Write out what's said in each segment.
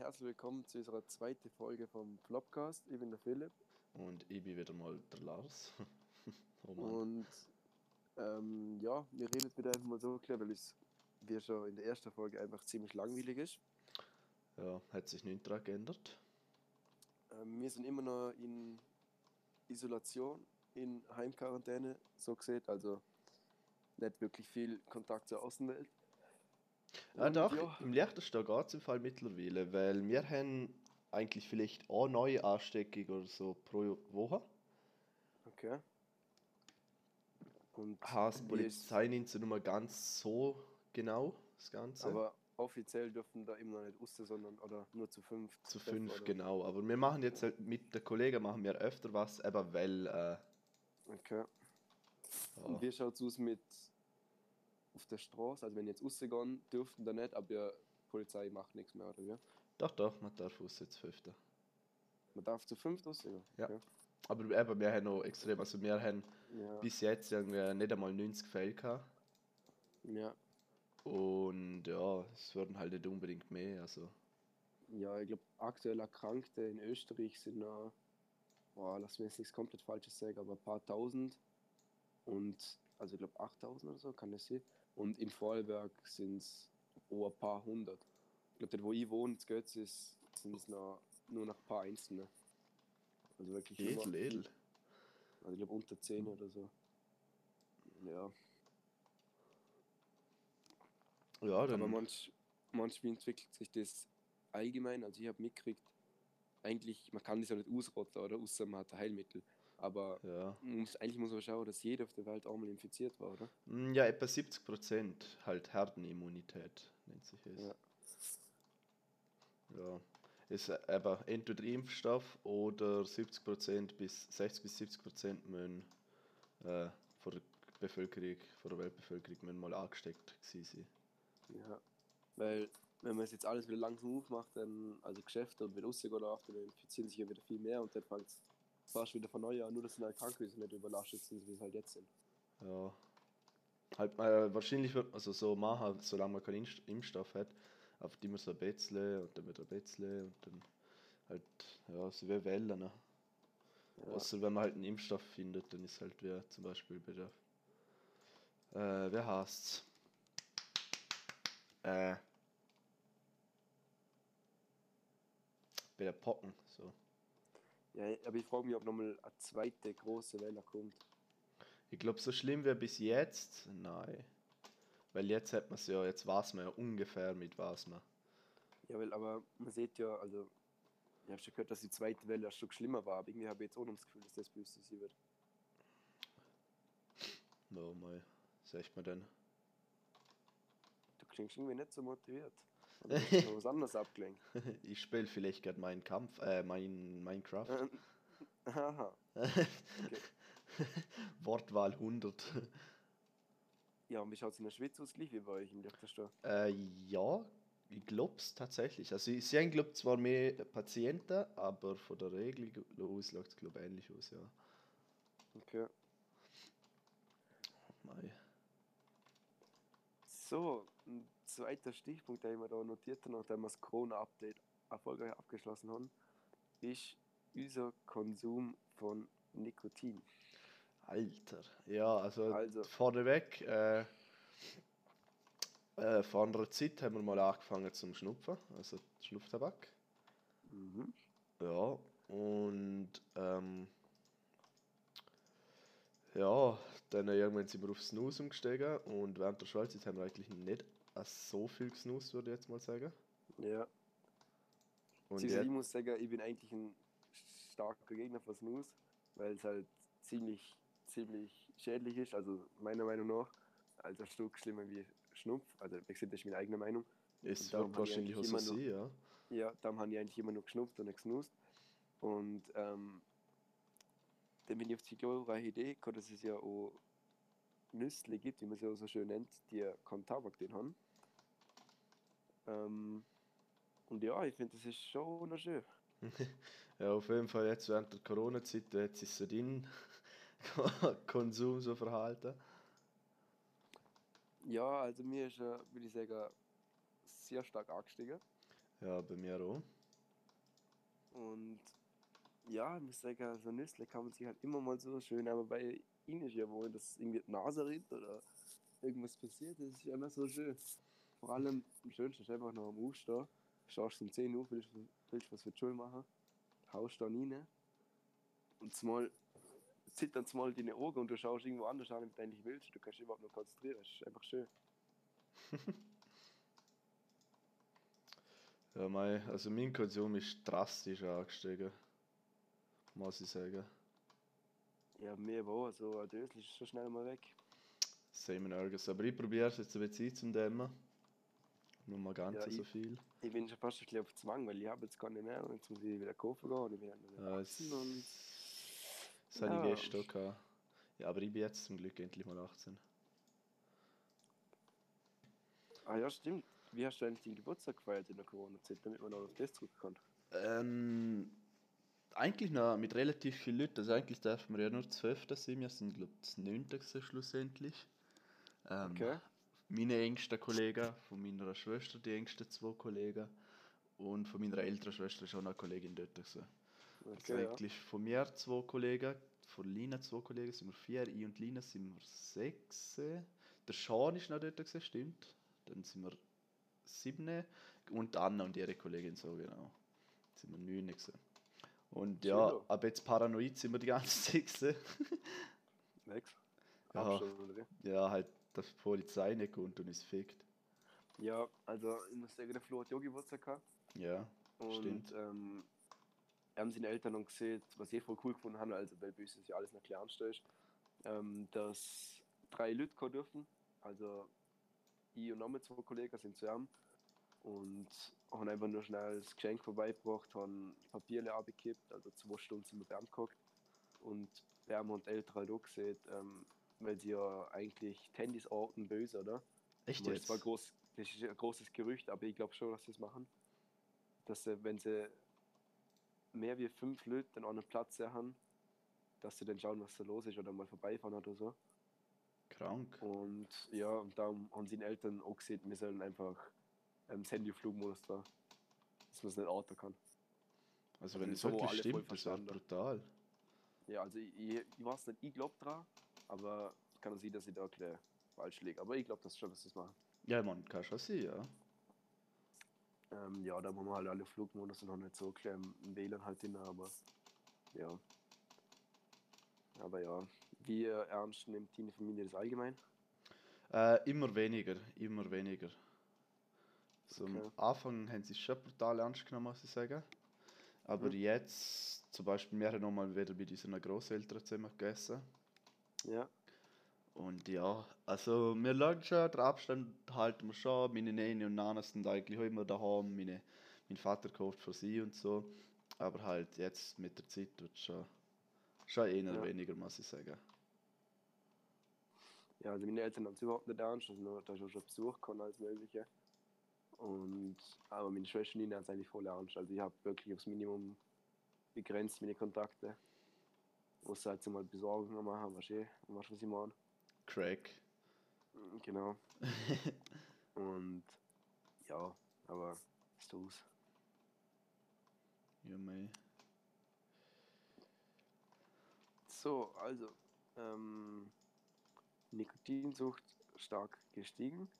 herzlich willkommen zu unserer zweiten Folge vom Flopcast. Ich bin der Philipp. Und ich bin wieder mal der Lars. oh Und ähm, ja, wir reden wieder einfach mal so klar, weil es wie schon in der ersten Folge einfach ziemlich langweilig ist. Ja, hat sich nichts daran geändert. Ähm, wir sind immer noch in Isolation, in Heimquarantäne, so gesehen. Also nicht wirklich viel Kontakt zur Außenwelt. Ja, Und, doch, ja. im leichtesten geht es im Fall mittlerweile, weil wir haben eigentlich vielleicht auch neue Ansteckung oder so pro Woche. Okay. Und Haas Polizei nimmt sie nur ganz so genau, das Ganze. Aber offiziell dürfen da immer noch nicht raus, sondern oder nur zu fünf. Zu fünf, oder? genau. Aber wir machen jetzt halt mit der Kollegen machen wir öfter was, aber weil. Äh, okay. Ja. Und wie schaut es aus mit auf der Straße? Also wenn jetzt rausgehen dürften da nicht, aber die Polizei macht nichts mehr, oder wie? Doch, doch, man darf raus jetzt fünfte. Man darf zu fünft rausgehen? Ja. Okay. Aber eben, wir haben noch extrem, also wir haben ja. bis jetzt irgendwie nicht einmal 90 Fälle gehabt. Ja. Und ja, es werden halt nicht unbedingt mehr, also. Ja, ich glaube, aktuell Erkrankte in Österreich sind noch, boah, lass mich jetzt nichts komplett Falsches sagen, aber ein paar tausend. Und, also ich glaube 8000 oder so, kann das sein. Und in Vorarlberg sind es oh, ein paar hundert. Ich glaube, dort wo ich wohne, in Götz, ist, sind es noch, nur noch ein paar Einzelne. Also wirklich edel, edel. Also ich glaube unter 10 oder so. Ja. Ja, dann. Aber manch, manchmal entwickelt sich das allgemein. Also ich habe mitgekriegt, eigentlich, man kann das ja nicht ausrotten, oder? Außer man hat ein Heilmittel. Aber ja. muss, eigentlich muss man schauen, dass jeder auf der Welt einmal infiziert war, oder? Mm, ja, etwa 70 Prozent halt Herdenimmunität nennt sich es. Ja. ja. Ist aber entweder Impfstoff oder 70 Prozent bis 60 bis 70 Prozent müssen äh, von der Bevölkerung, von der Weltbevölkerung müssen mal angesteckt sein. Ja, weil wenn man es jetzt alles wieder langsam aufmacht, dann also Geschäfte und wieder rausgehen darf, dann infizieren sich ja wieder viel mehr und dann fängt es fast wieder von neu an, nur dass die Krankenhäuser nicht überlastet sind, wie es halt jetzt sind. Ja. Halt, äh, wahrscheinlich wird man also so machen, solange man keinen Impfstoff hat, auf die man so ein Betzle und dann wieder ein Betzle und dann halt, ja, so wie Wellen. Ne? Ja. Außer wenn man halt einen Impfstoff findet, dann ist halt wie zum Beispiel bei der, äh, wer heißt's? Äh, bei der Pocken, so. Ja, aber ich frage mich, ob nochmal eine zweite große Welle kommt. Ich glaube, so schlimm wie bis jetzt, nein. Weil jetzt hat man es ja, jetzt weiß man ja ungefähr mit was man. Ja, weil, aber man sieht ja, also, ich habe schon gehört, dass die zweite Welle ein Stück schlimmer war, aber irgendwie habe ich jetzt auch noch das Gefühl, dass das böse sein wird. No, mal, sagt man denn? Du klingst irgendwie nicht so motiviert. Hast was anderes abgelenkt? ich spiele vielleicht gerade meinen Kampf, äh, mein Minecraft. Ähm, aha. Wortwahl 100. Ja, und wie schaut es in der Schweiz aus, gleich wie bei euch im Liechtenstein? Äh, ja, ich glaube es tatsächlich. Also, sie haben, glaube zwar mehr Patienten, aber von der Regel aus sieht es, glaube ähnlich aus, ja. Okay. Mei. So, zweiter Stichpunkt, den ich mir da notiert habe, nachdem wir das Corona-Update erfolgreich abgeschlossen haben, ist unser Konsum von Nikotin. Alter, ja, also, also. vorneweg, äh, äh, vor einer Zeit haben wir mal angefangen zum Schnupfen, also Schnupftabak. Mhm. Ja, und ähm, ja, dann irgendwann sind wir auf Snus umgestiegen und während der Schulzeit haben wir eigentlich nicht so viel gesnust, würde ich jetzt mal sagen. Ja. Und ich muss sagen, ich bin eigentlich ein starker Gegner von Snus, weil es halt ziemlich ziemlich schädlich ist, also meiner Meinung nach, also ein Stück schlimmer wie Schnupf, also das ist meine eigene Meinung. Es wird wahrscheinlich auch so sein, ja. Ja, darum habe ich eigentlich immer noch geschnupft und nicht gesnust. Und ähm, dann bin ich auf die glorreiche Idee gekommen, dass es ja auch Nüssli gibt, wie man sie auch so schön nennt, die keinen Tabak drin haben. Ähm, und ja, ich finde, das ist schon noch schön. ja, auf jeden Fall jetzt während der Corona-Zeit hat es so drin Konsum so verhalten? Ja, also mir ist, äh, würde ich sagen, sehr stark angestiegen. Ja, bei mir auch. Und ja, ich muss sagen, so Nüssle kann man sich halt immer mal so schön, aber bei ihnen ist ja wohl, dass irgendwie die Nase rinnt oder irgendwas passiert, das ist ja immer so schön. Vor allem am schönsten ist einfach noch am Aufstehen. Schaust um 10 Uhr, willst, willst was für die Schule machen, haust da rein und zumal zittern mal deine Augen und du schaust irgendwo anders an, wenn du eigentlich willst. Du kannst dich überhaupt nur konzentrieren, das ist einfach schön. Ja, mein, also mein Konsum ist drastisch angestiegen. Muss ich sagen. Ja, mir aber auch, also ein Dösel ist schon schnell mal weg. Same nirgends. Aber ich probiere es jetzt ein bisschen zum Dämmen. Nur mal ganz Ja, so ich- viel. Ich bin schon fast ein bisschen auf Zwang, weil ich habe jetzt gar nicht mehr und jetzt muss ich wieder kaufen gehen und ich bin dann Ja, es- und Das hatte Ja. ich gestern auch gehabt. Ja, aber ich bin jetzt zum Glück endlich mal 18. Ah ja, stimmt. Wie hast du eigentlich den Geburtstag gefeiert in der Corona-Zeit, damit man noch auf das zurückkommt? Ähm, eigentlich noch mit relativ vielen Leuten. Also eigentlich dürfen wir ja nur zwölf sein. Wir sind, glaube ich, das neunte schlussendlich. Ähm, Okay. Meine engsten Kollegen, von meiner Schwester die engsten zwei Kollegen und von meiner älteren Schwester ist auch noch eine Kollegin dort. Gewesen. Also Okay, ja. eigentlich von mir zwei Kollegen, von Lina zwei Kollegen sind wir vier, ich und Lina sind wir sechs. Der Sean ist noch dort, gewesen, stimmt. Dann sind wir sieben und Anna und ihre Kollegin so genau. Sind wir neun gewesen. Und ja, Schön. ab jetzt paranoid sind wir die ganze Zeit. gewesen. Nix. Ja. Ja, halt, dass die Polizei nicht kommt und uns fickt. Ja, also ich muss sagen, der Flo hat ja Geburtstag gehabt. Ja, Und Stimmt. ähm, haben seine Eltern dann gesehen, was ich voll cool gefunden habe, also weil bei uns das ja alles klar ist, ähm, dass drei Leute kommen dürfen. Also ich und noch mit zwei Kollegen sind zusammen und haben einfach nur schnell das Geschenk vorbeigebracht, haben Papierle abgekippt, also zwei Stunden sind wir beim geguckt und wir haben und Eltern halt auch gesehen, ähm, weil sie ja eigentlich Handys orten böse, oder? echt Das ist jetzt? zwar groß, das ist ein großes Gerücht, aber ich glaube schon, dass sie es machen. Dass sie, wenn sie mehr wie fünf Leute an einem Platz haben, dass sie dann schauen, was da los ist oder mal vorbeifahren oder so. Krank. Und ja, und darum haben sie den Eltern auch gesehen, wir sollen einfach ähm, das Handy Flugmodus da, dass man es nicht orten kann. Also also wenn das es wir wirklich stimmt, das wäre brutal. Ja, also ich, ich, ich weiß nicht, ich glaube dran, aber kann sein, dass ich da gleich falsch liege. Aber ich glaube das schon, dass sie es machen. Ja, man, kann schon sein, ja. Ähm, ja, da haben wir halt alle Flugmodus noch nicht so klar im WLAN halt drin, aber ja. Aber ja, wie ernst nimmt deine Familie das allgemein? Äh, immer weniger, immer weniger. So Okay. Am Anfang haben sie es schon brutal ernst genommen, muss ich sagen. Aber Mhm. jetzt, zum Beispiel, wir haben nochmal wieder bei unseren Großeltern zusammen gegessen. Ja, Und ja, also wir schauen schon, den Abstand halten wir schon. Meine Nene und Nana sind eigentlich auch immer daheim. Meine, mein Vater kauft für sie und so. Aber halt jetzt mit der Zeit wird schon, schon eher Ja. weniger, muss ich sagen. ja, also meine Eltern haben es überhaupt nicht ernst, also da ist auch schon Besuch kommen als Mögliche. Und, aber meine Schwester Nina hat es eigentlich voll ernst, also ich habe wirklich aufs Minimum begrenzt meine Kontakte. Muss halt mal Besorgungen machen, weißt du, weißt was ich meine? Crack. Genau. Und ja, aber ist aus. Ja, mei. So, also, ähm, Nikotinsucht stark gestiegen.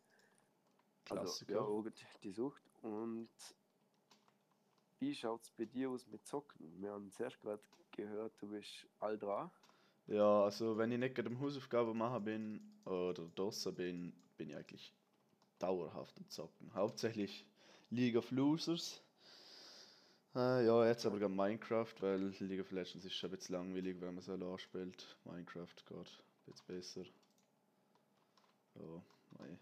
Also, Klassiker. ja, auch die Sucht. Und wie schaut es bei dir aus mit Zocken? Wir haben zuerst gerade gehört, du bist all dran. Ja, also wenn ich nicht gerade am Hausaufgaben machen bin oder draußen bin, bin ich eigentlich dauerhaft am Zocken. Hauptsächlich League of Losers. Äh, ja, jetzt aber gerade Minecraft, weil League of Legends ist schon ein bisschen langweilig, wenn man so allein spielt. Minecraft geht ein bisschen besser. Ja, mei.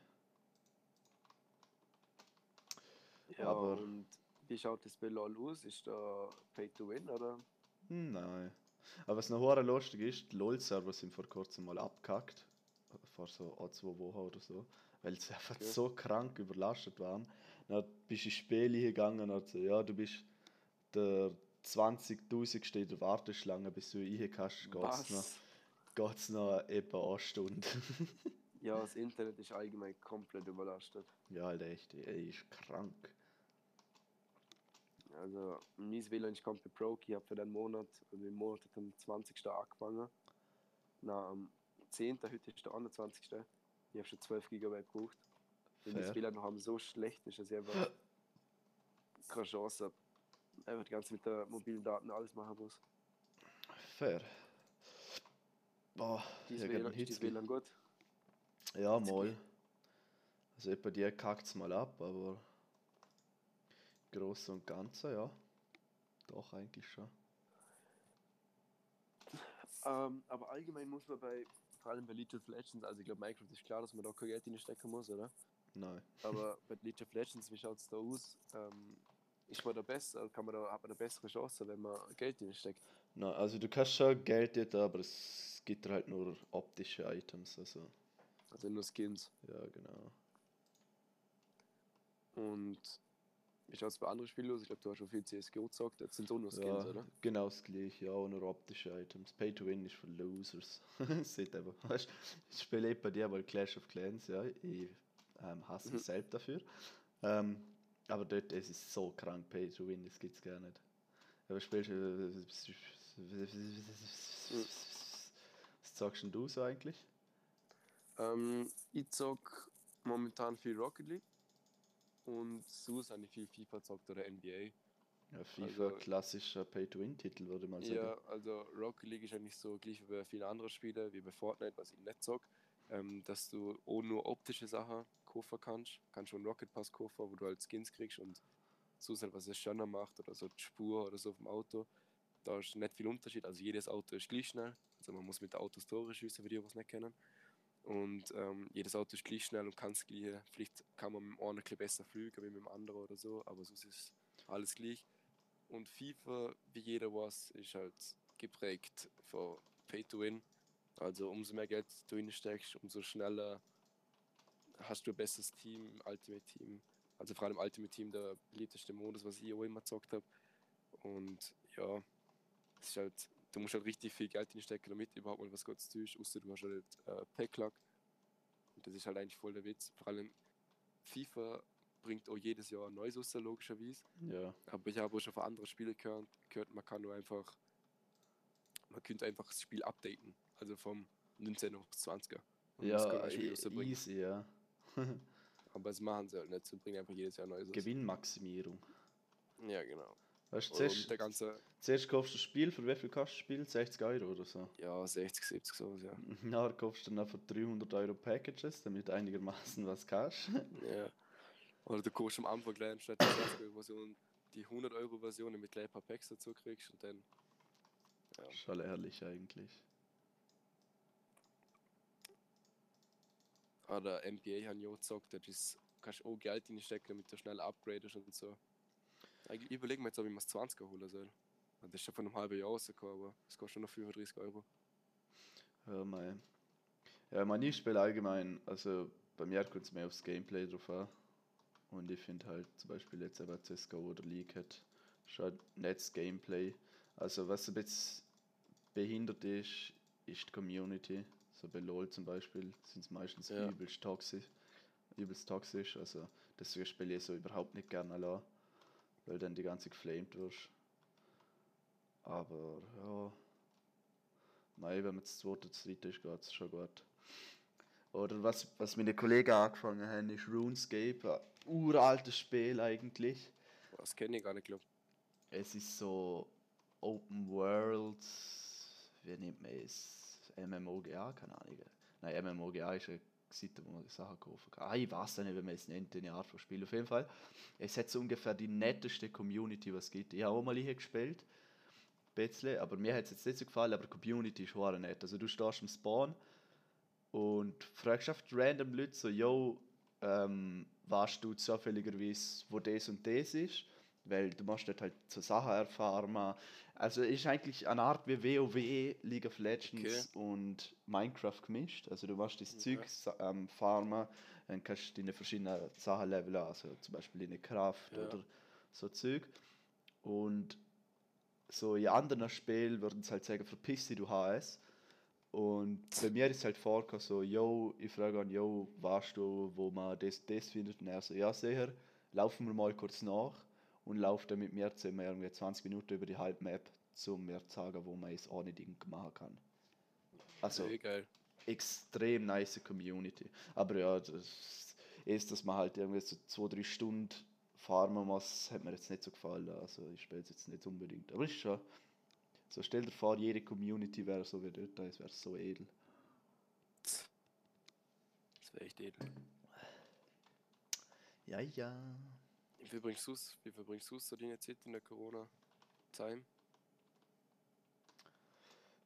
Ja, Aber- und wie schaut das bei LOL aus? Ist da Pay to Win oder? Nein. Aber was noch hure lustig ist, die LOL-Server sind vor kurzem mal abgehackt. Vor so ein, zwei Wochen oder so. Weil sie einfach Okay. so krank überlastet waren. Dann bist du ins Spiel gegangen und so, ja, du bist der 20.000. in der Warteschlange, bis du rein kannst, geht's noch, geht's noch etwa eine Stunde. Ja, das Internet ist allgemein komplett überlastet. ja, halt echt, ey, ist krank. Also, mein WLAN ist komplett broke. Ich habe für den Monat, also im Monat hat am 20. angefangen. Na, am 10. heute ist der 21. Ich habe schon 12 GB gebraucht. Weil das WLAN noch am so schlecht ist, dass ich einfach keine Chance habe. Einfach die ganze mit der mobilen Daten alles machen muss. Fair. Boah, Dieses hab WLAN, Hitzbi. WLAN gut? Ja, mal. Also bei dir kackt es mal ab, aber groß und ganzer, ja. Doch, eigentlich schon. Ähm, aber allgemein muss man bei, vor allem bei League of Legends, also ich glaube Minecraft ist klar, dass man da kein Geld stecken muss, oder? Nein. Aber bei League of Legends, wie schaut es da aus? Ähm, ist man da besser, kann man da, hat man da bessere Chancen, wenn man Geld steckt? Nein, also du kannst schon Geld dort, aber es gibt halt nur optische Items, also Also nur Skins. ja, genau. Und wie schaut es bei anderen Spielen aus? Ich glaube, du hast schon viel CSGO gezockt, jetzt sind es auch nur Skins, ja, oder? genau das gleiche, ja, auch nur optische Items. Pay to Win ist für Losers. Seht einfach, weißt ich spiele eh bei dir mal Clash of Clans, ja, ich ähm, hasse mich Mhm. selbst dafür. Ähm, aber dort es ist so krank, Pay to Win, das gibt's gar nicht. Aber spielst du. Was sagst denn du so eigentlich? Ähm, ich zock momentan viel Rocket League und habe ich viel FIFA gezockt oder NBA. Ja, FIFA, Also- klassischer Pay-to-Win-Titel, würde man sagen. Ja, also Rocket League ist eigentlich so gleich wie bei vielen anderen Spielen, wie bei Fortnite, was ich nicht zock, ähm, dass du auch nur optische Sachen kaufen kannst. Kannst schon einen Rocket Pass kaufen, wo du halt Skins kriegst und so halt, was es schöner macht oder so die Spur oder so vom Auto. Da ist nicht viel Unterschied, also jedes Auto ist gleich schnell. Also man muss mit Autos Tore schießen, für die, die es nicht kennen. Und ähm, jedes Auto ist gleich schnell und kann das gleiche. Vielleicht kann man mit dem einen ein besser fliegen wie mit dem anderen oder so, aber sonst ist alles gleich. Und FIFA, wie jeder weiß, ist halt geprägt von Pay to Win. Also umso mehr Geld du hinsteckst, umso schneller hast du ein besseres Team, im Ultimate Team. Also vor allem Ultimate Team der beliebteste Modus, was ich auch immer gezockt habe. Und ja, es ist halt, du musst halt richtig viel Geld hinstecken, damit überhaupt mal was Gutes tust, außer du hast halt äh, Packlack. Und das ist halt eigentlich voll der Witz. Vor allem FIFA bringt auch jedes Jahr ein neues raus, logischerweise. Ja, Aber ich habe auch schon von anderen Spielen gehört, gehört, man kann nur einfach, man könnte einfach das Spiel updaten. Also vom 19 auf 20er. Und ja ein Spiel e- easy, ja. Aber das machen sie halt nicht, sie bringen einfach jedes Jahr neues. Gewinnmaximierung. Ja, genau. Weißt du, zuerst, der ganze, zuerst kaufst du das Spiel, für wie viel kostet das Spiel? 60 Euro oder so. ja, 60, 70 sowas, ja. Nachher kaufst du dann einfach 300 Euro Packages, damit du einigermaßen was kannst. ja. Oder du kaufst am Anfang gleich anstatt der 20 Euro Version die 100 Euro Version, du gleich ein paar Packs dazu kriegst und dann, ja. Schon ehrlich eigentlich. Oder NBA haben ja auch gezockt, ist, kannst auch Geld reinstecken, damit du schnell upgradest und so. Eigentlich überlegen wir jetzt, ob ich mir das 20er holen soll. Das ist schon von einem halben Jahr rausgekommen, aber es kostet schon noch 35 Euro. Ja, mein. Ja, mein ich spiele allgemein, also bei mir kommt es mehr aufs Gameplay drauf an. Und ich finde halt zum Beispiel jetzt aber CSGO oder League hat schon nettes Gameplay. Also was ein bisschen behindert ist, ist die Community. So bei LOL zum Beispiel sind es meistens Ja. übelst toxisch. Übelst toxisch. Also deswegen spiele ich so überhaupt nicht gerne allein. Weil dann die ganze geflamed wirst. Aber ja. Nein, wenn man zu zweit oder zu dritt ist, geht es schon gut. Oder was, was meine Kollegen angefangen haben, ist RuneScape. Ein uraltes Spiel eigentlich. Das kenne ich gar nicht, glaube Es ist so Open World. Wie nennt man es? MMOGA? Keine Ahnung. Nein, MMOGA ist eine Seite, wo man Sachen kaufen kann. Ah, ich weiß auch nicht, wie man es nennt, eine Art von Spiel. Auf jeden Fall. Es hat so ungefähr die netteste Community, was es gibt. Ich habe auch mal hier gespielt. Bisschen, aber mir hat es jetzt nicht so gefallen, aber die Community ist hure nett. Also du stehst im Spawn und fragst einfach random Leute so, yo, ähm, weißt du zufälligerweise, wo das und das ist? Weil du machst dort halt so Sachen erfahren. Also es ist eigentlich eine Art wie WoW, League of Legends und Minecraft gemischt. Also du machst das Okay. Zeug ähm, farmen, dann kannst du deine verschiedenen Sachen leveln, also zum Beispiel deine Kraft Ja. oder so Zeug. Und so in anderen Spielen würden sie halt sagen, verpiss dich, du HS. Und bei mir ist halt vorgekommen, so, yo, ich frage an, yo, weißt du, wo man das, das findet? Und er so, ja, sicher, laufen wir mal kurz nach. Und lauft dann mit mir zusammen irgendwie 20 Minuten über die halbe Map, um mir zu sagen, wo man es ohne Ding machen kann. Also Eh geil. extrem nice Community. Aber ja, das ist, dass man halt irgendwie so zwei, drei Stunden farmen muss, hat mir jetzt nicht so gefallen. Also ich spiele es jetzt nicht unbedingt. Aber ist schon. So stell dir vor, jede Community wäre so wie dort, es wäre so edel. Das wäre echt edel. Ja, ja. Wie verbringst du? Wie verbringst du so deine Zeit in der Corona-Zeit?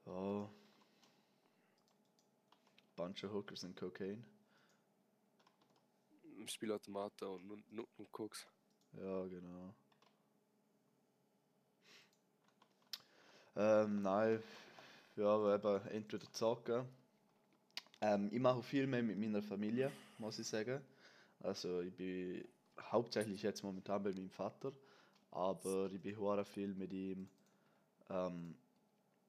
Oh. Bunch of Hookers and Cocaine. Im Spielautomaten und, und, und Koks. Ja, genau. Ähm, nein, ja, aber eben entweder zocken. Ähm, ich mache viel mehr mit meiner Familie, muss ich sagen. Also ich bin hauptsächlich jetzt momentan bei meinem Vater, aber ich bin hure viel mit ihm ähm,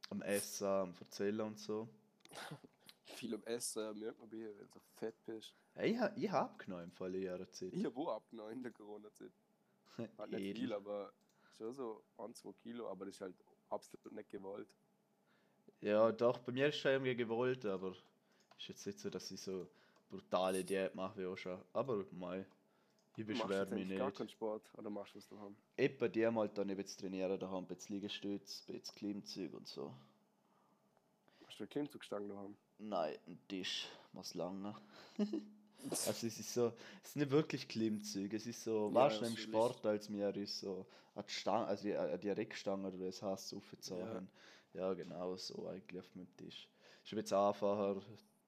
am Essen, am Erzählen und so. Viel am Essen, merkt man bei dir, wenn du so fett bist. Hey, ich, ha- ich habe genommen im Fall in ihrer Zeit. Ich habe auch abgenommen in der Corona-Zeit. Hat nicht viel, aber schon so 1, 2 Kilo, aber das ist halt absolut nicht gewollt. Ja, doch, bei mir ist schon irgendwie gewollt, aber ist jetzt nicht so, dass ich so brutale Diät mache wie auch schon. Aber mal, ich beschwere jetzt mich eigentlich gar nicht. keinen Sport oder machst du es daheim? Etwa die mal dann ein bisschen trainieren, da haben ein bisschen Liegestütz, ein bisschen Klimmzüge und so. Hast du eine Klimmzugstange daheim? Nein, ein Tisch muss lange. also es ist so, es ist nicht wirklich Klimmzüge, es ist so, Ja, weißt du, im. Sport als mir ist so, an die Stange, also an die Reckstange oder das heißt aufgezogen. Ja. ja, genau so eigentlich auf meinem Tisch. Ist ein bisschen einfacher,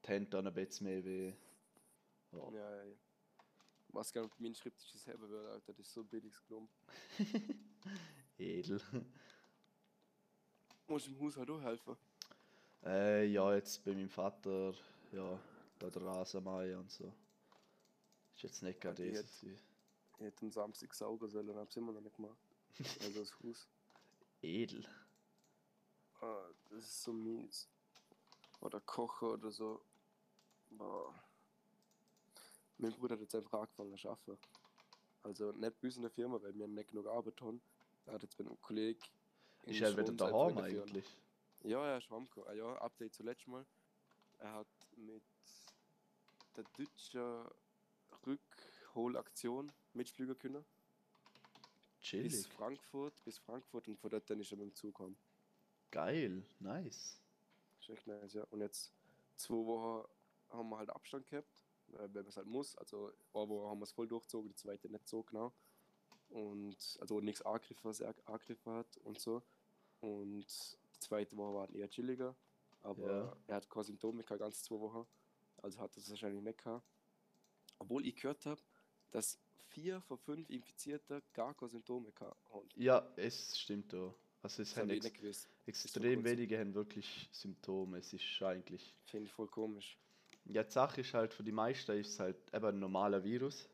die Hände dann ein bisschen mehr weh. Ja. ja. Was gerne auf meinen Schreibtisch haben würde, Alter, das ist so billig genommen. Edel. Musst im Haushalt auch helfen? Äh, ja, jetzt bei meinem Vater, ja, da der Rasenmäher und so. Ist jetzt nicht gerade die das. Ich hätte am Samstag saugen sollen, es immer noch nicht gemacht. Also das Haus. Edel. Ah, das ist so mies. Oder kochen oder so. Boah. Mein Bruder hat jetzt einfach angefangen zu arbeiten. Also nicht bei uns in der Firma, weil wir nicht genug Arbeit haben. Er hat jetzt bei einem Kollegen. Ist er wieder daheim eigentlich? Ja, ist heimgekommen. Ah, ja, Update zuletzt mal. Er hat mit der deutschen Rückholaktion mitfliegen können. Bis Chillig. Frankfurt, bis Frankfurt und von dort dann ist er mit dem Zug gekommen. Geil, nice. Ist echt nice, ja. Und jetzt zwei Wochen haben wir halt Abstand gehabt, äh, weil man es halt muss. Also Woche haben wir es voll durchgezogen, die zweite nicht so genau. Und also nichts angegriffen, was er angegriffen hat und so. Und die zweite Woche war eher chilliger. Aber Ja. er hat keine Symptome gehabt, ganz zwei Wochen. Also hat er es wahrscheinlich nicht gehabt. Obwohl ich gehört habe, dass vier von fünf Infizierten gar keine Symptome haben. Ja, es stimmt da. Also es Das haben ex extrem wenige haben wirklich Symptome. Es ist eigentlich. Finde ich voll komisch. Ja, die Sache ist halt, für die meisten ist es halt eben ein normaler Virus.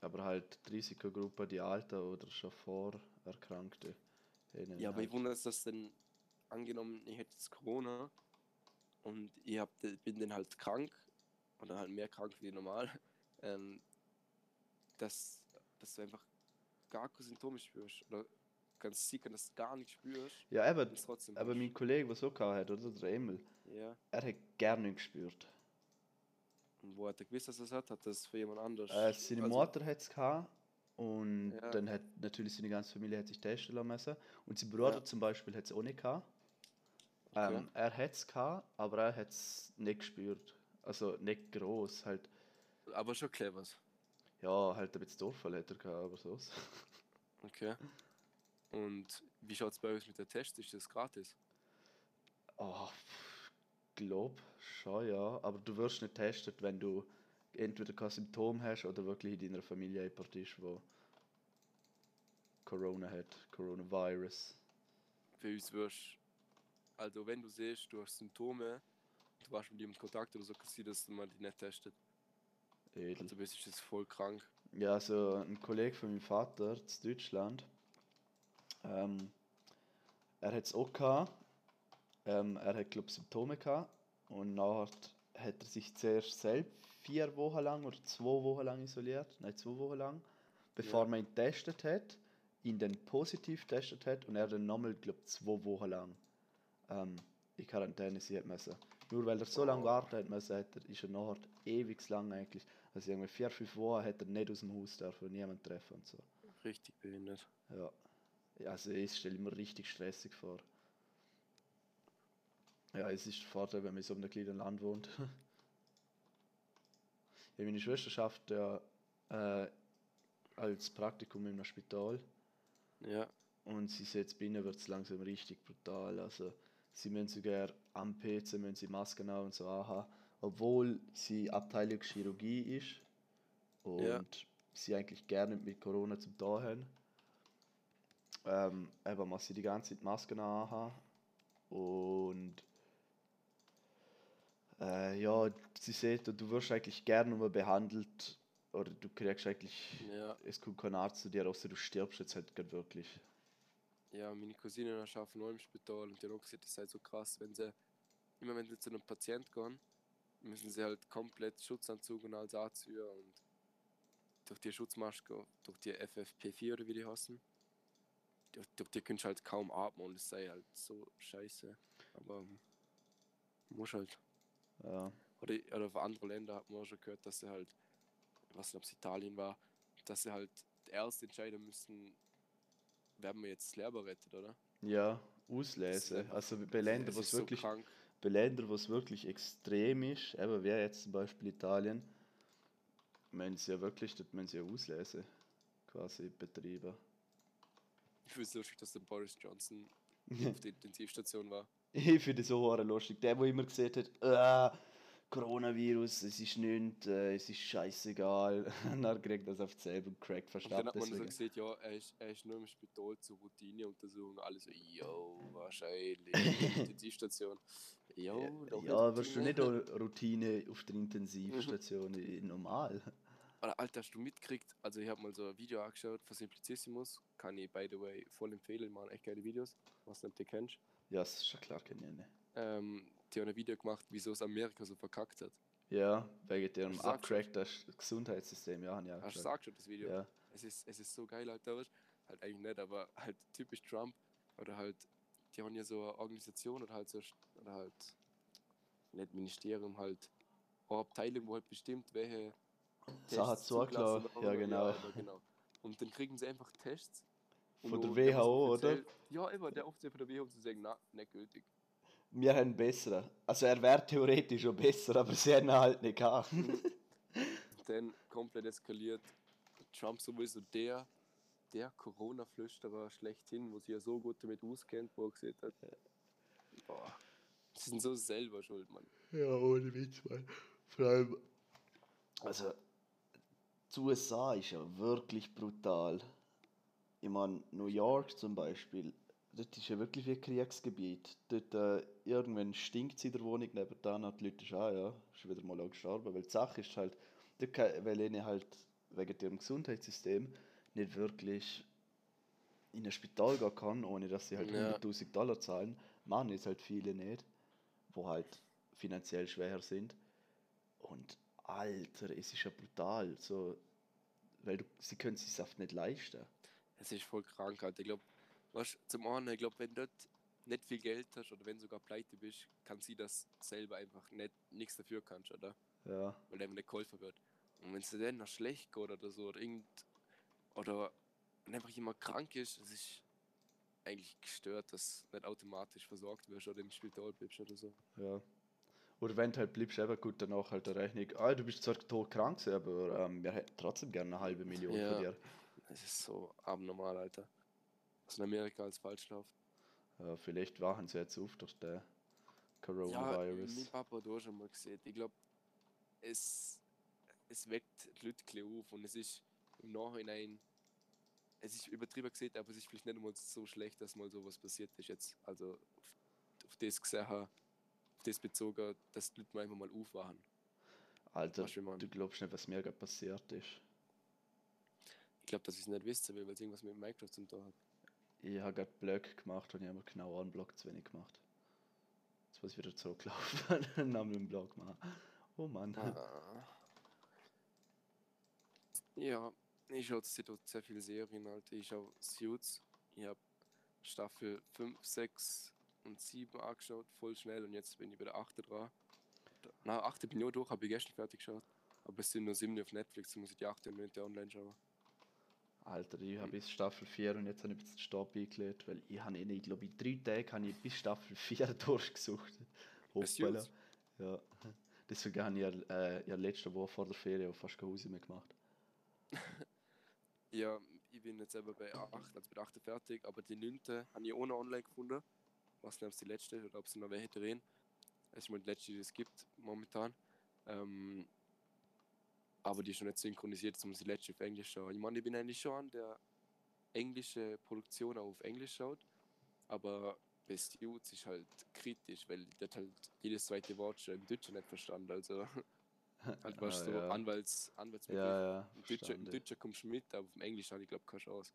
Aber halt die Risikogruppe, die Alten oder schon Vorerkrankte. Ja, aber ich halt- wundere, dass das denn, angenommen, ich hätte jetzt Corona und ich hab, bin dann halt krank oder halt mehr krank wie normal, ähm, dass, dass du einfach gar keine Symptome spürst oder ganz sicher, dass du gar nichts spürst Ja, es Aber hast. mein Kollege, der so gehabt hat, oder? Der Emil, Ja, er hat gerne nicht gespürt. Wo hat er gewusst, dass er es hat? Hat das für jemand anders? Äh, seine also- Mutter hat es gehabt und Ja. dann hat natürlich seine ganze Familie hat sich testen lassen. Und sein Bruder Ja. zum Beispiel hat es auch nicht gehabt. Okay. Ähm, er hat es gehabt, aber er hat es nicht gespürt. Also nicht groß, halt, Aber schon clever. ja, halt ein bisschen Durchfall hat er gehabt, aber so. Okay. Und wie schaut es bei euch mit der Test? Ist das gratis? Oh, glaub schon, ja. Aber du wirst nicht testet, wenn du entweder kein Symptom hast oder wirklich in deiner Familie jemand ist, wo Corona hat, Coronavirus. für uns wirst also wenn du siehst, du hast Symptome, du warst mit jemandem in Kontakt oder so, kann sein, dass man dich nicht testet. Edel. Also bist du jetzt voll krank. Ja, also ein Kollege von meinem Vater in Deutschland, ähm, er hat es auch gehabt. Ähm, er hat, glaube Symptome gehabt. Und nachher hat er sich zuerst selbst vier Wochen lang oder zwei Wochen lang isoliert. Nein, zwei Wochen lang. Bevor Ja. man ihn getestet hat. ihn dann positiv getestet hat und er dann nochmal, glaube zwei Wochen lang ähm, in Quarantäne sein müssen. Nur weil er so lange warten hat müssen, hat er, ist er nachher ewig lang eigentlich. Also irgendwie vier, fünf Wochen hat er nicht aus dem Haus dürfen, niemand treffen und so. Richtig behindert. Ja. Ja, Also ich stelle mir richtig stressig vor. Ja, es ist der Vorteil, wenn man in so einem kleinen Land wohnt. ja, meine Schwester schafft ja äh, als Praktikum einem Spital Ja, und sie sagt, ihnen wird es langsam richtig brutal. Also sie müssen sogar am PC müssen sie Masken haben und so anhaben, obwohl sie Abteilung Chirurgie ist und Ja. sie eigentlich gerne mit Corona zum Tun haben. Ähm, eben muss sie die ganze Zeit Masken anhaben und äh, ja, sie sagt, du wirst eigentlich gerne nur behandelt oder du kriegst eigentlich, ja, es kommt kein Arzt zu dir, außer du stirbst jetzt halt gerade wirklich. ja, meine Cousinen arbeiten auch im Spital und die haben auch gesagt, das sei so krass, wenn sie, immer wenn sie zu einem Patient gehen, müssen sie halt komplett Schutzanzug und alles anziehen und durch die Schutzmaske, durch die FFP4 oder wie die heißen, durch, durch die kannst du halt kaum atmen und es sei halt so scheiße. Aber ähm, muss halt. Ja. Oder, oder von anderen Ländern hat man auch schon gehört, dass sie halt, ich weiß nicht, ob es Italien war, dass sie halt erst entscheiden müssen, werden wir jetzt das Leben rettet, oder? Ja, Das einfach- Also bei Ländern, wo es so wirklich, bei Ländern, es wirklich extrem ist, eben wie jetzt zum Beispiel Italien, meinen sie ja wirklich, dort müssen sie ja auslesen, quasi betreiben. Ich es lustig, dass der Boris Johnson auf der Intensivstation war. Ich finde es so lustig. Der, der immer gesagt hat, äh, Coronavirus, es ist nichts, äh, es ist scheißegal. Und dann kriegt er das auf selber crackt Und dann verstanden hat man so gesagt, ja, er ist, er ist nur im Spital zur Routineuntersuchung. Alle so, yo, wahrscheinlich. Intensivstation. Jo, doch Ja, wirst du nicht Routine. auf der Intensivstation normal? Alter, hast du mitgekriegt? Also, ich habe mal so ein Video angeschaut von Simplicissimus. Kann ich, by the way, voll empfehlen. Machen echt geile Videos. Was nicht, du die kennst. Ja, das ist schon klar, kenn ich nicht. Ähm, die haben ein Video gemacht, wieso es Amerika so verkackt hat. Ja, wegen dem abgecrackten Gesundheitssystem, ja, auch Hast du gesagt schon, das Video? Ja. Es ist, es ist so geil, Alter. Halt eigentlich nicht, aber halt typisch Trump. Oder halt, die haben ja so eine Organisation oder halt so, oder halt, nicht Ministerium, halt, eine Abteilung, wo halt bestimmt, welche Tests zugelassen, zugelassen ja, genau. aber genau. Und dann kriegen sie einfach Tests. und Von der WHO, oder? Ja, immer, der offiziell von der WHO, zu sagen, na, nicht gültig. Wir haben einen besseren. Also er wäre theoretisch schon besser, aber sie haben ihn halt nicht gehabt. Dann komplett eskaliert. Trump sowieso der, der Corona-Flüsterer schlechthin, wo sich ja so gut damit auskennt, wo er gesagt hat, boah, sie sind so selber schuld, Mann. Ja, ohne Witz, Mann. Vor allem. Also, die USA ist ja wirklich brutal. Ich meine, New York zum Beispiel, dort ist ja wirklich wie ein Kriegsgebiet. Dort äh, irgendwann stinkt es in der Wohnung nebenan und die Leute sagen, ah ja, ist wieder mal auch gestorben. Weil die Sache ist halt, dort kann- weil ihnen halt wegen ihrem Gesundheitssystem nicht wirklich in ein Spital gehen kann, ohne dass sie halt Ja. 100.000 Dollar zahlen, machen es halt viele nicht, wo halt finanziell schwer sind. Und Alter, es ist ja brutal, so, weil du, sie können es sich oft nicht leisten. Es ist voll krank, Alter. Ich glaube, was zum einen, ich glaube, wenn du nicht viel Geld hast oder wenn sogar pleite bist, kann sie das selber einfach nicht nichts dafür kannst, oder? Ja, Weil einfach nicht geholfen wird. Und wenn es dir dann noch schlecht geht oder so, oder irgend oder wenn einfach jemand krank ist, es ist eigentlich gestört, dass du nicht automatisch versorgt wirst oder im Spital bleibst oder so. ja. Oder wenn du halt bleibst, eben gut, danach halt eine Rechnung, ah, du bist zwar tot krank, aber ähm, wir hätten trotzdem gerne eine halbe Million Ja. von dir. Es ist so abnormal, Alter. Was in Amerika als falsch läuft. Ja, vielleicht wachen sie jetzt auf durch den Ja, Coronavirus. mein Papa hat auch schon mal gesehen. Ich glaube, es, es weckt die Leute auf und es ist im Nachhinein, es ist übertrieben gesehen, aber es ist vielleicht nicht einmal so schlecht, dass mal sowas passiert ist jetzt. Also auf, auf das gesehen, das bezogen, dass die Leute mal einfach mal aufwachen. Alter, Weißt du, glaubst nicht, was mir gerade passiert ist. Ich glaube, dass ich es nicht wissen will, weil es irgendwas mit Minecraft zu tun hat. Ich habe gerade Blöcke gemacht und ich habe genau einen Block zu wenig gemacht. Jetzt muss ich wieder zurücklaufen und einen Block machen. Oh Mann. Ah. Ja, Ich schaue zurzeit sehr viele Serien, halt. Ich schaue Suits. Ich habe Staffel 5, 6 und 7 angeschaut, voll schnell. Und jetzt bin ich bei der 8 dran. Na, 8 bin ich auch durch, habe ich gestern fertig geschaut. Aber es sind nur 7 auf Netflix, dann muss ich die 8 und 9 online schauen. Alter, ich habe bis Staffel 4 und jetzt habe ich bis Stopp eingelegt, weil ich habe eh, glaube ich, drei Tage habe ich bis Staffel 4 durchgesucht. Hoppala. Ja. Deswegen habe ich ja, äh, ja letzte Woche vor der Ferien auch fast keine Hause mehr gemacht. Ja, ich bin jetzt eben bei 8, also bei der 8 fertig, aber die 9 habe ich ohne online gefunden. Weiß nicht, ob es die letzte oder ob es noch welche drehen. Es ist mal die letzte, die es gibt momentan. Ähm, aber die ist schon nicht synchronisiert, ich die letzte auf Englisch schauen. Ich meine, ich bin eigentlich schon an der englische Produktion auch auf Englisch schaut, aber bei Suits ist halt kritisch, weil der hat halt jedes zweite Wort schon im Deutschen nicht verstanden. Also halt was Ah, so ja. Anwalts, Anwaltsbegriff. Ja, ja, Im. Deutschen kommst du mit, aber im Englischen habe ich glaube keine Chance.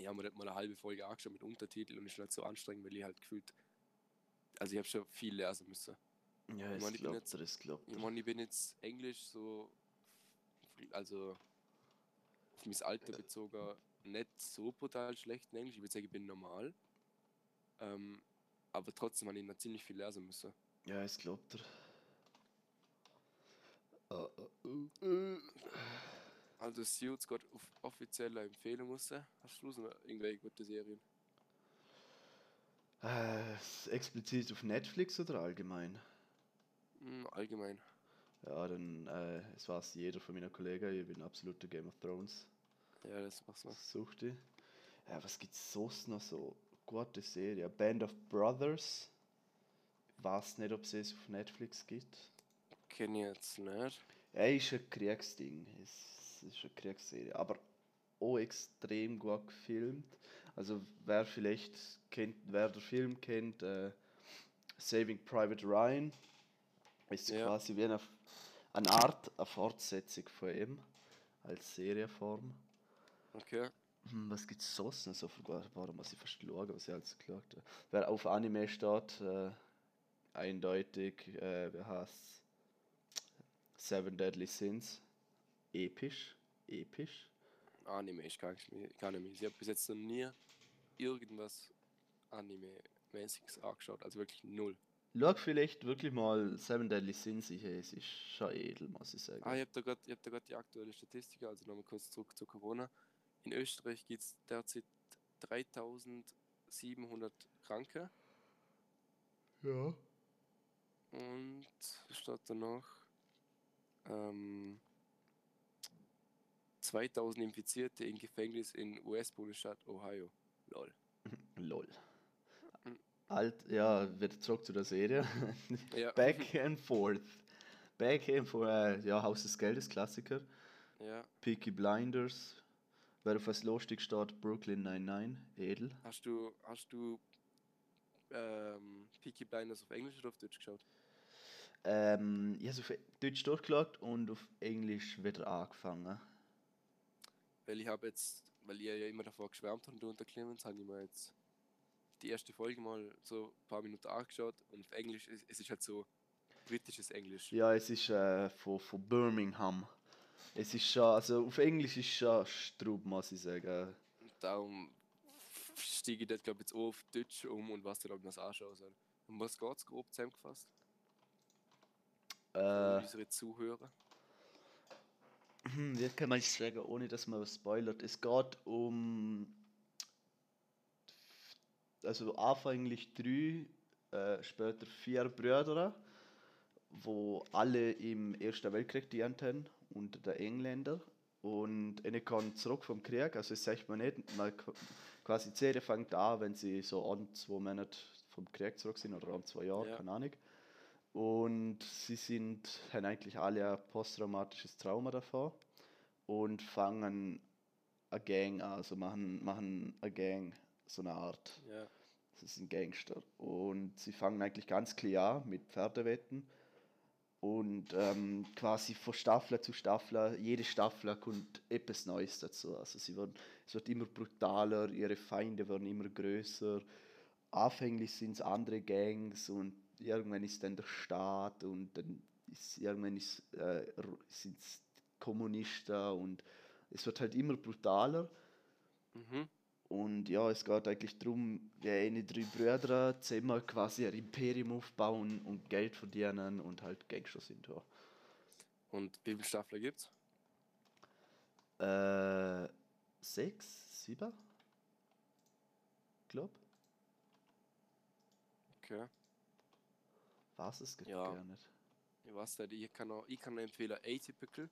Ich habe mir dort mal eine halbe Folge angeschaut mit Untertitel und ist nicht so anstrengend, weil ich halt gefühlt. Also ich habe schon viel lesen müssen. Ja, Ich es meine, ich bin glaubt jetzt- es glaubt Ich meine, ich bin jetzt Englisch so. Also auf mein Alter bezogen nicht so brutal schlecht in Englisch. Ich würde sagen, ich bin normal. Ähm, aber trotzdem habe ich noch ziemlich viel lesen müssen. Ja, es glaubt er. Äh, äh, äh, äh. Also Suits Gott auf offizieller Empfehlung muss. Hast du noch irgendwelche gute Serien? Äh, explizit auf Netflix oder allgemein? Hm, allgemein. Ja, dann, äh, es weiß jeder von meinen Kollegen, ich bin absoluter Game of Thrones Ja, das machst du. Suchte. Ja, was gibt's sonst noch so? Gute Serie. Band of Brothers. Weiß nicht, ob es es auf Netflix gibt. Kenne ich jetzt nicht. Ja, ist ein Kriegsding. Es ist eine Kriegsserie. Aber auch extrem gut gefilmt. Also wer vielleicht kennt, wer den Film kennt, äh, Saving Private Ryan, ist Ja. quasi wie eine, eine Art eine Fortsetzung von ihm als Serienform. Okay. Hm, Was gibt es sonst noch so für Warum muss ich fast schauen, was ich alles geschaut habe. Wer auf Anime steht, äh, eindeutig, äh, wie heißt Seven Deadly Sins. Episch. Episch. Anime, ich kann nicht mehr. Kann nicht mehr. Ich habe bis jetzt noch nie irgendwas Anime-mäßiges angeschaut. Also wirklich null. Schau vielleicht wirklich mal Seven Deadly Sins, ich, es ist schon edel, muss ich sagen. Ah, ich habe da gerade hab die aktuelle Statistik, also nochmal kurz zurück zu Corona. In Österreich gibt es derzeit 3700 Kranke Ja. und was steht da noch? Ähm, 2000 Infizierte im Gefängnis in US-Bundesstaat Ohio. Lol. Lol. Mhm. Alt, ja, wieder zurück zu der Serie. Ja. Back and forth. Back and forth, äh, ja, Haus des Geldes, Klassiker. Ja. Peaky Blinders. Wer auf was lustig steht, Brooklyn 99, edel. Hast du, hast du ähm, Peaky Blinders auf Englisch oder auf Deutsch geschaut? Ähm, ich habe auf Deutsch durchgeschaut und auf Englisch wieder angefangen. Weil ich habe jetzt, weil ihr ja immer davor geschwärmt habt, du und der Clemens, habe ich mir jetzt die erste Folge mal so ein paar Minuten angeschaut und auf Englisch, es, es ist halt so britisches Englisch. Ja, es ist äh, von, von Birmingham. Es ist schon, also auf Englisch ist schon Strub, muss ich sagen. Und darum stiege ich dort, glaube ich, jetzt auch auf Deutsch um und was dann, ob ich mir das anschauen soll. Um was geht es grob zusammengefasst? Äh, unsere Zuhörer. Hm, Wie kann man es sagen, ohne dass man was spoilert? Es geht um. Also anfänglich drei, äh, später vier Brüder, wo alle im Ersten Weltkrieg dient haben unter den Engländern. Und eine kommen zurück vom Krieg, also das sagt man nicht. Man, qu- quasi die Serie fängt an, wenn sie so an zwei Monate vom Krieg zurück sind oder an zwei Jahre, Ja. keine Ahnung. Und sie sind, haben eigentlich alle ein posttraumatisches Trauma davon und fangen eine Gang an, also machen, machen eine Gang, so eine Art. Ja. Das sind Gangster. Und sie fangen eigentlich ganz klar an mit Pferdewetten. Und ähm, quasi von Staffel zu Staffel, jede Staffel kommt etwas Neues dazu. Also sie werden, es wird immer brutaler, ihre Feinde werden immer größer. Anfänglich sind es andere Gangs und irgendwann ist dann der Staat und dann ist irgendwann ist, äh, sind es Kommunisten und es wird halt immer brutaler. Mhm. Und ja, es geht eigentlich darum, wie eine drei Brüder zusammen quasi ein Imperium aufbauen und Geld verdienen und halt Gangster sind. Ja. Und wie viele Staffeln gibt's? Äh, sechs, sieben? Glaub. Okay. Was es gibt Ja. gar nicht. Ich weiß nicht, ich kann, auch, ich kann empfehlen Atypical,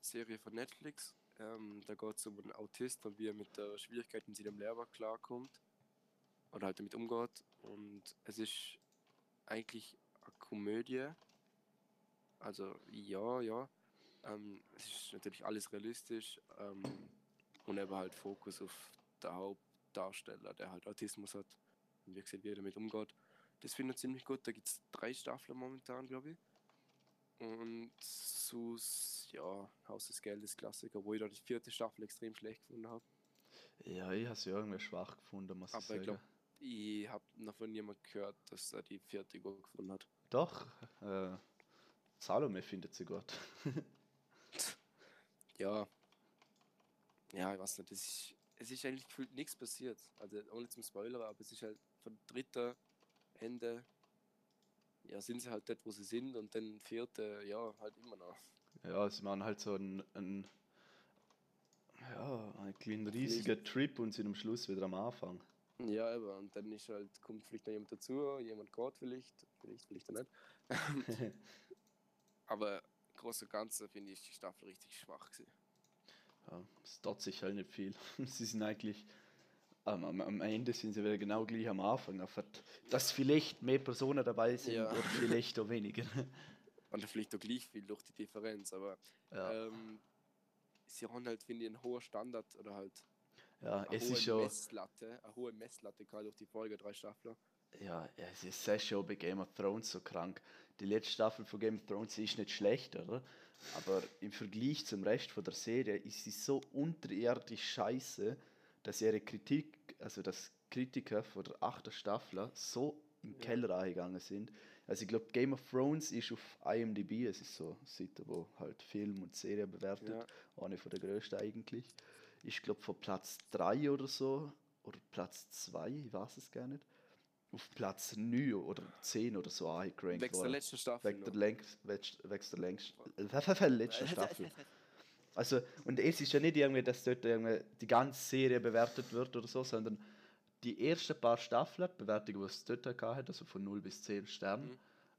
Serie von Netflix. Ähm, da geht es um einen Autist und wie er mit der Schwierigkeit in seinem Lehrer klarkommt. Oder halt damit umgeht. Und es ist eigentlich eine Komödie. Also, ja, ja. Ähm, es ist natürlich alles realistisch. Ähm, und eben halt Fokus auf den Hauptdarsteller, der halt Autismus hat. Und wie gesagt, wie er damit umgeht. Das finde ich ziemlich gut. Da gibt es drei Staffeln momentan, glaube ich. Und Sus, ja, Haus des Geldes Klassiker, wo ich da die vierte Staffel extrem schlecht gefunden habe. Ja, ich habe sie irgendwie schwach gefunden, muss ich Aber sagen. ich glaube, ich habe noch von jemandem gehört, dass er die vierte gut gefunden hat. Doch, äh, Salome findet sie gut. Ja. Ja, ich weiß nicht, es ist, es ist eigentlich gefühlt nichts passiert. Also ohne zum Spoiler, aber es ist halt von dritter Ende, ja, sind sie halt dort, wo sie sind und dann vierte, ja, halt immer noch. Ja, sie machen halt so einen, einen ja, ein kleinen riesiger Trip und sind am Schluss wieder am Anfang. Ja, eben. Und dann ist halt, kommt vielleicht noch jemand dazu, jemand geht vielleicht, vielleicht, vielleicht nicht. Aber groß und Ganze finde ich die Staffel richtig schwach gewesen. Ja, es tut sich halt nicht viel. Sie sind eigentlich, am, am, am Ende sind sie wieder genau gleich am Anfang. Dass vielleicht mehr Personen dabei sind Ja. oder vielleicht auch weniger. Und vielleicht auch gleich viel durch die Differenz, aber Ja, ähm, sie haben halt, finde ich, einen hohen Standard oder halt ja eine es hohe ist schon, Messlatte, eine hohe Messlatte gerade durch die Folge, drei Staffeln. ja, es ist sehr schon bei Game of Thrones so krank. Die letzte Staffel von Game of Thrones ist nicht schlecht, oder? Aber im Vergleich zum Rest von der Serie ist sie so unterirdisch scheiße, dass ihre Kritik, also dass Kritiker von der achten Staffel so im Ja. Keller eingegangen sind. Also ich glaube, Game of Thrones ist auf IMDb, es ist so eine Seite, wo halt Film und Serie bewertet, Ja. eine von der größten eigentlich. Ich glaube von Platz 3 oder so, oder Platz 2, ich weiß es gar nicht, auf Platz 9 oder 10 oder so der worden. letzte Staffel. Wegen der, längst, wächst- wächst der längst, äh, letzten Staffel. Also, und es ist ja nicht irgendwie, dass dort irgendwie die ganze Serie bewertet wird oder so, sondern die ersten paar Staffeln, die Bewertung, die es dort gehabt also von 0 bis 10 Sternen, Mhm.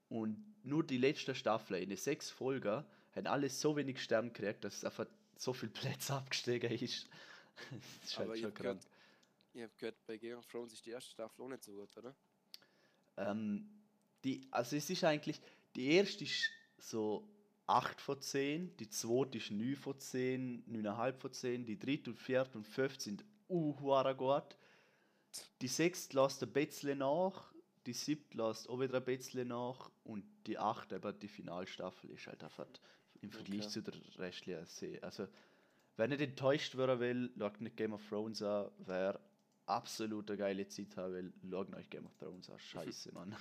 und nur die letzte Staffel, in den sechs Folgen, haben alle so wenig Sterne gekriegt, dass es einfach so viel Plätze abgestiegen ist. das ist Aber halt ich schon habe gehört, krank. ich hab gehört, bei Game of Thrones ist die erste Staffel auch nicht so gut, oder? Ähm, die, also es ist eigentlich, die erste ist so 8 von 10, die zweite ist 9 von 10, 9,5 von 10, die dritte und vierte und fünfte sind uh, gut. Die sechste lässt ein bisschen nach, die siebte lässt auch wieder ein bisschen nach und die achte, eben die Finalstaffel, ist halt einfach im Vergleich Okay. zu der restlichen Serie. Also, wenn nicht enttäuscht werden will, schaut nicht Game of Thrones an, wer absolut eine geile Zeit haben will, schaut euch Game of Thrones an. Scheiße, Mann.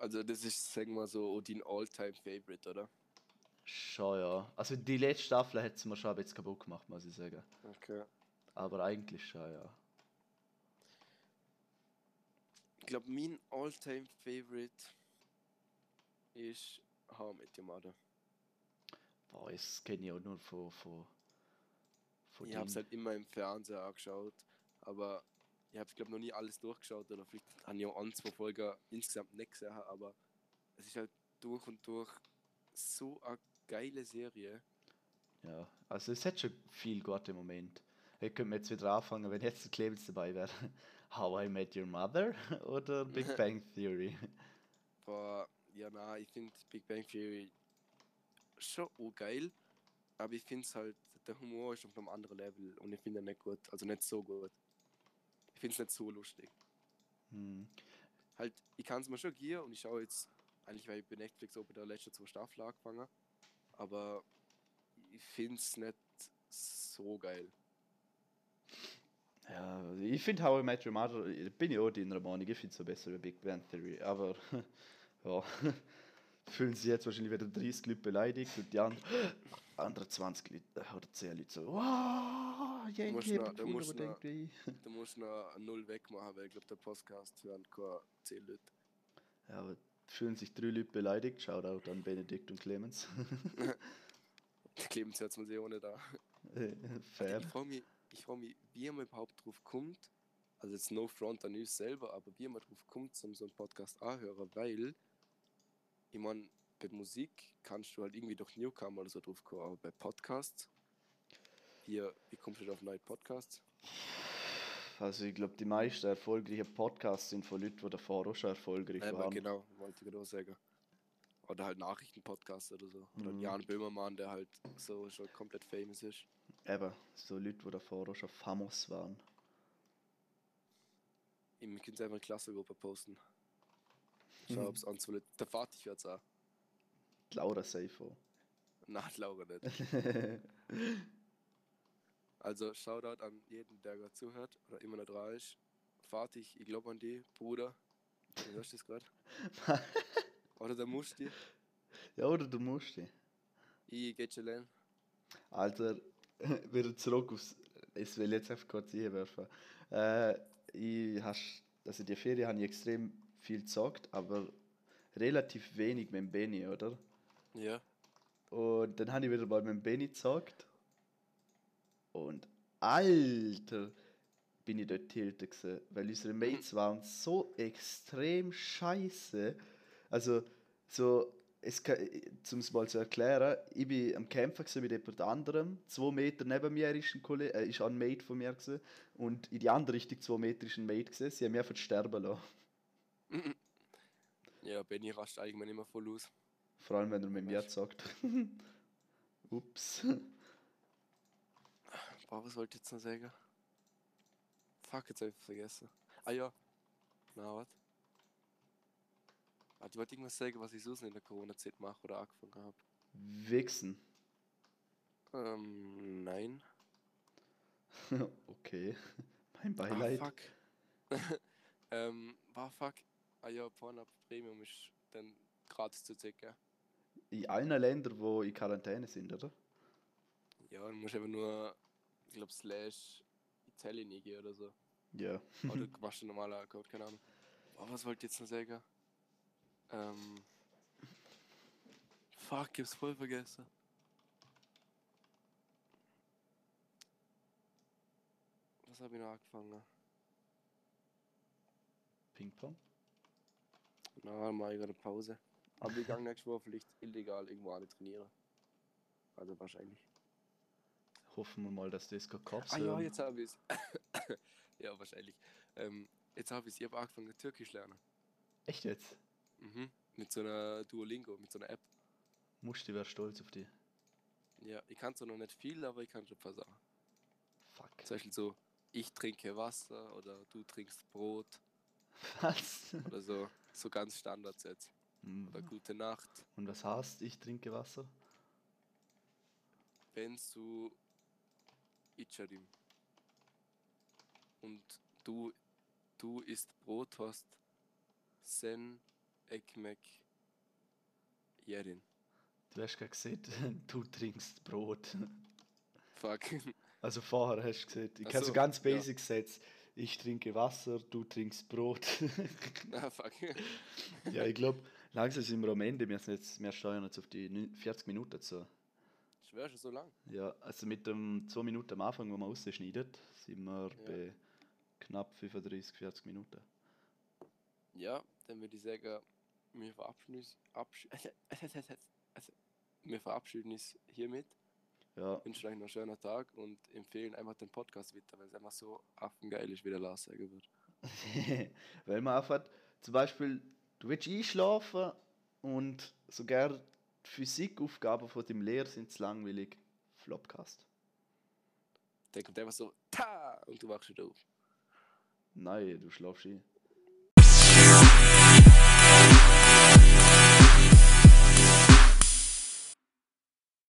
Also das ist, sagen wir so, dein All-Time-Favorite, oder? Schon, ja. Also, die letzte Staffel hat es mir schon ein bisschen kaputt gemacht, muss ich sagen. Okay. Aber eigentlich schon, ja. Ich glaube, mein All-Time-Favorite ist How I Met Your Mother. Boah, das kenne ich auch nur von. von, von Ich habe es halt immer im Fernsehen angeschaut, aber ich habe, glaube noch nie alles durchgeschaut oder vielleicht habe ich auch ein, zwei Folgen insgesamt nicht gesehen, aber es ist halt durch und durch so eine geile Serie. Ja, also es hat schon viel gute Moment. Ich könnte jetzt wieder anfangen, wenn jetzt Clemens dabei wäre. How I Met Your Mother oder Big Bang Theory? Aber ja, na, ich finde Big Bang Theory schon geil, aber ich finde es halt, der Humor ist auf einem anderen Level und ich finde ihn nicht gut, also nicht so gut. Ich finde es nicht so lustig. Hm. halt, ich kann es mir schon gehen und ich schaue jetzt, eigentlich weil ich bei Netflix auch bei der letzten zwei Staffeln angefangen, aber ich finde es nicht so geil. Ja, ich finde How I Met Your Mother, ich bin ich auch deiner Meinung, ich finde es so besser wie Big Bang Theory, aber ja, fühlen sich jetzt wahrscheinlich wieder 30 Leute beleidigt und die anderen, andere 20 Leute äh, oder 10 Leute so, wow, Yankee, habt da musst wo noch-? Du musst noch Null wegmachen, weil ich glaube, der Podcast hören keine 10 Leute. Ja, aber fühlen sich drei Leute beleidigt. Shoutout an Benedikt und Clemens. Clemens hört man sich ohne da. Fair. Ich frage mich, ich mich, wie man überhaupt drauf kommt, also jetzt no front an uns selber, aber wie man drauf kommt, zum so einen Podcast anhören, weil, ich meine, bei Musik kannst du halt irgendwie durch Newcomer oder so drauf kommen, aber bei Podcasts, wie, wie kommst du auf neue Podcasts? Also ich glaube, die meisten erfolgreichen Podcasts sind von Leuten, die davor auch schon erfolgreich Eben, waren. genau, wollte ich gerade auch sagen. Oder halt Nachrichtenpodcasts oder so. Oder Mhm. Jan Böhmermann, der halt so schon komplett famous ist. Eben, so Leute, die davor auch schon famos waren. Ich können es einfach in die Klassengruppe posten. Schau, ob es anzuleiten. Der Vater hört es auch. Die Laura Seifo. Nein, Laura nicht. Also Shoutout an jeden, der gerade zuhört oder immer noch dran ist. Fatih, ich glaube an die, Bruder. Du hörst das gerade? Oder der Musti. ja, oder du musst dich. Ich gehe chillen. Alter, wieder zurück aufs. Ich will jetzt einfach kurz einwerfen. Äh, ich hast, also die Ferien habe ich extrem viel gezockt, aber relativ wenig mit dem Benny, oder? Ja. Und dann habe ich wieder mal mit dem Benny gezockt. Und Alter, bin ich dort tiltet gewesen, weil unsere Mates waren so extrem scheiße. Also, so, es um es mal zu erklären, ich bin am Kämpfen mit jemand anderem. Zwei Meter neben mir ist ein, Kollege, äh, ist ein Mate von mir gewesen, und in die andere Richtung zwei Meter ist ein Mate gewesen. Sie haben mich einfach sterben lassen. Ja, Benny rastet eigentlich immer voll aus. Vor allem, wenn er mit mir zockt. Ups. Boah, was wollte ich jetzt noch sagen? Fuck, jetzt hab ich vergessen. Ah ja. Na, was? Ah, ich wollte irgendwas sagen, was ich sonst in der Corona-Zeit mache oder angefangen habe. Wichsen. Ähm, nein. okay. Mein Ah, Beileid. fuck. ähm, war fuck. Ah ja, Pornhub Premium ist dann gratis zu checken. In allen Ländern, wo in Quarantäne sind, oder? Ja, dann musst du eben nur, ich glaube, slash Italien eingehen oder so. Ja. Oder du machst einen normalen Account, keine Ahnung. Oh, was wollte ich jetzt noch sagen? Ähm. Fuck, ich hab's voll vergessen. Was habe ich noch angefangen? Ping-Pong? Na, mal ich gerade Pause. Aber ich gehe nächste Woche vielleicht illegal irgendwo alle trainieren. Also wahrscheinlich. Hoffen wir mal, dass das kein Cops Ah ja, jetzt habe ich es. ja, wahrscheinlich. Ähm, jetzt habe ich es. Ich habe angefangen, Türkisch lernen. Echt jetzt? Mhm. Mit so einer Duolingo, mit so einer App. Musti wäre stolz auf dich. Ja, ich kann zwar noch nicht viel, aber ich kann schon ein paar Sachen. Fuck. Zum Beispiel so, ich trinke Wasser oder du trinkst Brot Was? oder so. So ganz Standardsätze. Hm. Oder gute Nacht. Und was heißt, ich trinke Wasser? Wenn du Icharim und du, du isst Brot hast, sen ekmek yerin. Du hast gerade gesagt, du trinkst Brot. Fuck. Also vorher hast du gesagt, ich kann so so, ganz ja. basic Sätze. Ich trinke Wasser, du trinkst Brot. Na, fuck. ja, ich glaube, langsam sind wir am Ende. Wir, sind jetzt, wir steuern jetzt auf die neun- 40 Minuten zu. Schwer schon so lang. Ja, also mit dem 2 Minuten am Anfang, wo man rausschneidet, sind wir Ja. bei knapp 35, 40 Minuten. Ja, dann würde ich sagen, wir verabschieden uns, absch wir verabschieden uns hiermit. Ja, wünschen euch noch einen schönen Tag und empfehlen einfach den Podcast weiter, weil es einfach so affengeil ist, wie der Lars sagen wird. weil man einfach, zum Beispiel, du willst einschlafen und sogar die Physikaufgaben von deinem Lehrer sind zu langweilig. Flopcast. Der kommt einfach so, ta! Und du wachst wieder auf. Nein, du schlafst ein.